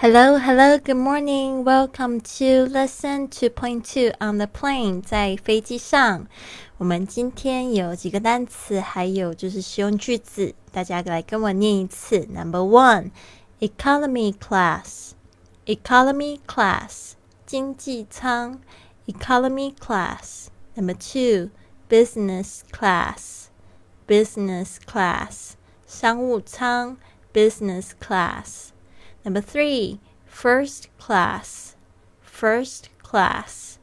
Hello, hello, good morning. Welcome to lesson two point two on the plane. 在飞机上，我们今天有几个单词，还有就是实用句子，大家来跟我念一次。Number one, economy class, economy class，经济舱，economy class. Number two, business class, business class，商务舱，business class。 Number three, first class, first class,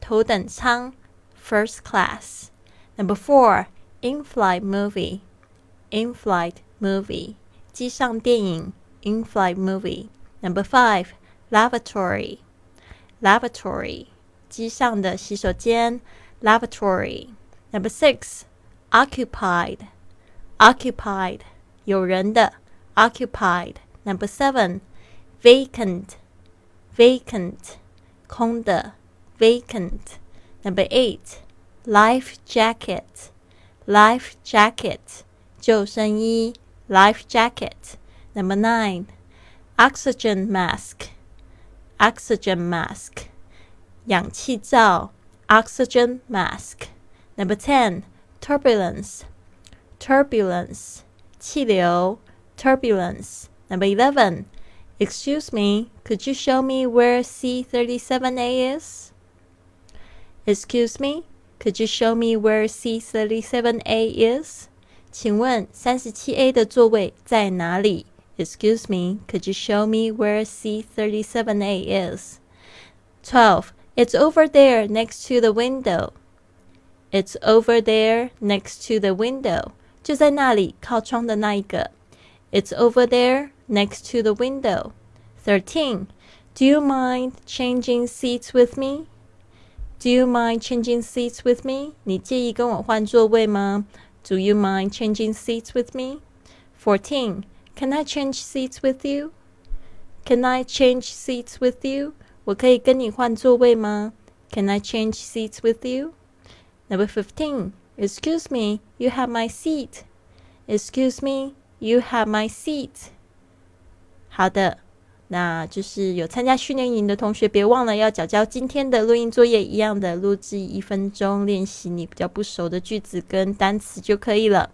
头等舱 first class. Number four, in-flight movie, in-flight movie, 机上电影 in-flight movie. Number five, lavatory, lavatory, 机上的洗手间 lavatory. Number six, occupied, occupied, 有人的 occupied. Number seven, vacant, vacant, 空的 vacant. Number eight, life jacket, life jacket, 救生衣 life jacket. Number nine, oxygen mask, oxygen mask, 氧气罩 oxygen mask. Number ten, turbulence, turbulence, 气流 turbulence. Number 11. Excuse me, could you show me where C37A is? Excuse me, could you show me where C37A is? 请问三十七 A 的座位在哪里？Excuse me, could you show me where C37A is? 12. It's over there next to the window. It's over there next to the window. 就在那里，靠窗的那一个。It's over there next to the window. 13. Do you mind changing seats with me? Do you mind changing seats with me? 你介意跟我换座位吗? Do you mind changing seats with me? 14. Can I change seats with you? Can I change seats with you? 我可以跟你换座位吗? Can I change seats with you? Number 15. Excuse me, you have my seat. Excuse me, you have my seat. 好的，那就是有参加训练营的同学，别忘了要交交今天的录音作业，一样的录制一分钟，练习你比较不熟的句子跟单词就可以了。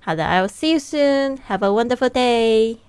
好的，I will see you soon. Have a wonderful day.